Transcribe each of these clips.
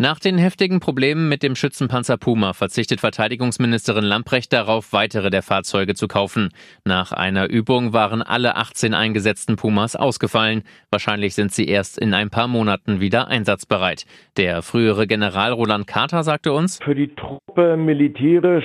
Nach den heftigen Problemen mit dem Schützenpanzer Puma verzichtet Verteidigungsministerin Lamprecht darauf, weitere der Fahrzeuge zu kaufen. Nach einer Übung waren alle 18 eingesetzten Pumas ausgefallen. Wahrscheinlich sind sie erst in ein paar Monaten wieder einsatzbereit. Der frühere General Roland Carter sagte uns, Für die Truppe militärisch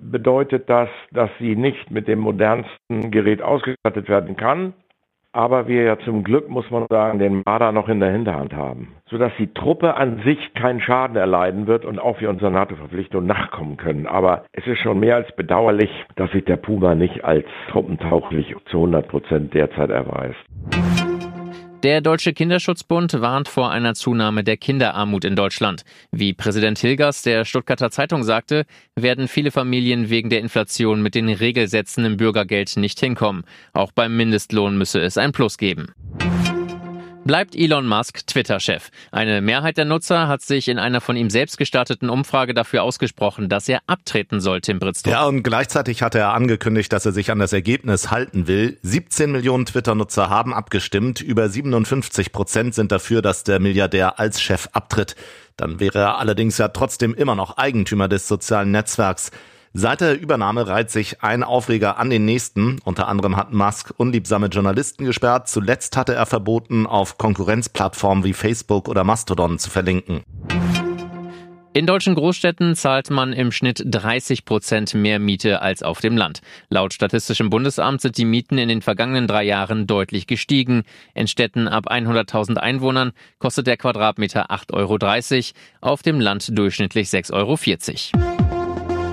bedeutet das, dass sie nicht mit dem modernsten Gerät ausgestattet werden kann aber wir ja zum Glück, muss man sagen, den Marder noch in der Hinterhand haben, sodass die Truppe an sich keinen Schaden erleiden wird und auch wir unserer NATO-Verpflichtung nachkommen können. Aber es ist schon mehr als bedauerlich, dass sich der Puma nicht als truppentauglich zu 100 Prozent derzeit erweist. Der Deutsche Kinderschutzbund warnt vor einer Zunahme der Kinderarmut in Deutschland. Wie Präsident Hilgers der Stuttgarter Zeitung sagte, werden viele Familien wegen der Inflation mit den Regelsätzen im Bürgergeld nicht hinkommen. Auch beim Mindestlohn müsse es ein Plus geben bleibt Elon Musk Twitter-Chef. Eine Mehrheit der Nutzer hat sich in einer von ihm selbst gestarteten Umfrage dafür ausgesprochen, dass er abtreten soll, Tim Britztrup. Ja, und gleichzeitig hat er angekündigt, dass er sich an das Ergebnis halten will. 17 Millionen Twitter-Nutzer haben abgestimmt. Über 57 Prozent sind dafür, dass der Milliardär als Chef abtritt. Dann wäre er allerdings ja trotzdem immer noch Eigentümer des sozialen Netzwerks. Seit der Übernahme reiht sich ein Aufreger an den nächsten. Unter anderem hat Musk unliebsame Journalisten gesperrt. Zuletzt hatte er verboten, auf Konkurrenzplattformen wie Facebook oder Mastodon zu verlinken. In deutschen Großstädten zahlt man im Schnitt 30 Prozent mehr Miete als auf dem Land. Laut Statistischem Bundesamt sind die Mieten in den vergangenen drei Jahren deutlich gestiegen. In Städten ab 100.000 Einwohnern kostet der Quadratmeter 8,30 Euro, auf dem Land durchschnittlich 6,40 Euro.